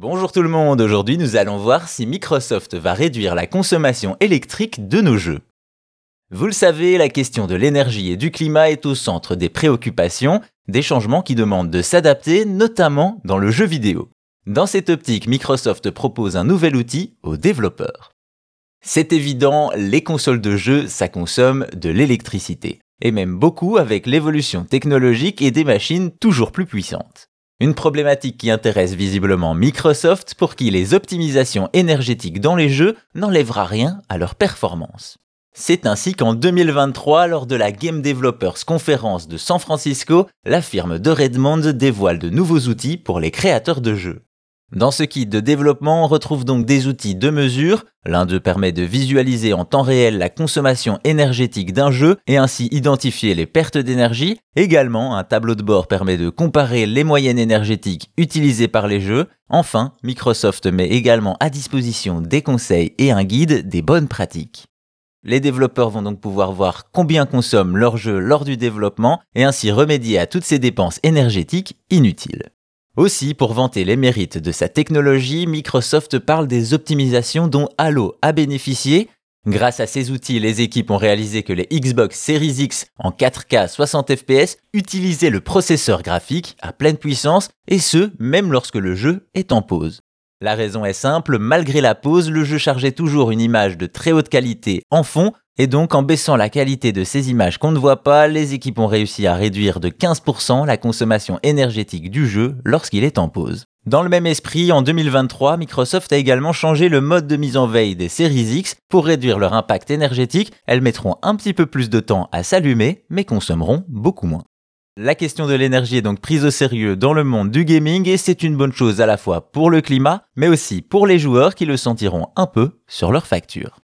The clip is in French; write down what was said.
Bonjour tout le monde, aujourd'hui nous allons voir si Microsoft va réduire la consommation électrique de nos jeux. Vous le savez, la question de l'énergie et du climat est au centre des préoccupations, des changements qui demandent de s'adapter, notamment dans le jeu vidéo. Dans cette optique, Microsoft propose un nouvel outil aux développeurs. C'est évident, les consoles de jeux, ça consomme de l'électricité, et même beaucoup avec l'évolution technologique et des machines toujours plus puissantes. Une problématique qui intéresse visiblement Microsoft pour qui les optimisations énergétiques dans les jeux n'enlèvera rien à leur performance. C'est ainsi qu'en 2023, lors de la Game Developers Conference de San Francisco, la firme de Redmond dévoile de nouveaux outils pour les créateurs de jeux. Dans ce kit de développement, on retrouve donc des outils de mesure. L'un d'eux permet de visualiser en temps réel la consommation énergétique d'un jeu et ainsi identifier les pertes d'énergie. Également, un tableau de bord permet de comparer les moyennes énergétiques utilisées par les jeux. Enfin, Microsoft met également à disposition des conseils et un guide des bonnes pratiques. Les développeurs vont donc pouvoir voir combien consomment leur jeu lors du développement et ainsi remédier à toutes ces dépenses énergétiques inutiles. Aussi, pour vanter les mérites de sa technologie, Microsoft parle des optimisations dont Halo a bénéficié. Grâce à ces outils, les équipes ont réalisé que les Xbox Series X en 4K 60 fps utilisaient le processeur graphique à pleine puissance, et ce, même lorsque le jeu est en pause. La raison est simple, malgré la pause, le jeu chargeait toujours une image de très haute qualité en fond, et donc en baissant la qualité de ces images qu'on ne voit pas, les équipes ont réussi à réduire de 15% la consommation énergétique du jeu lorsqu'il est en pause. Dans le même esprit, en 2023, Microsoft a également changé le mode de mise en veille des séries X pour réduire leur impact énergétique. Elles mettront un petit peu plus de temps à s'allumer, mais consommeront beaucoup moins. La question de l'énergie est donc prise au sérieux dans le monde du gaming et c'est une bonne chose à la fois pour le climat, mais aussi pour les joueurs qui le sentiront un peu sur leur facture.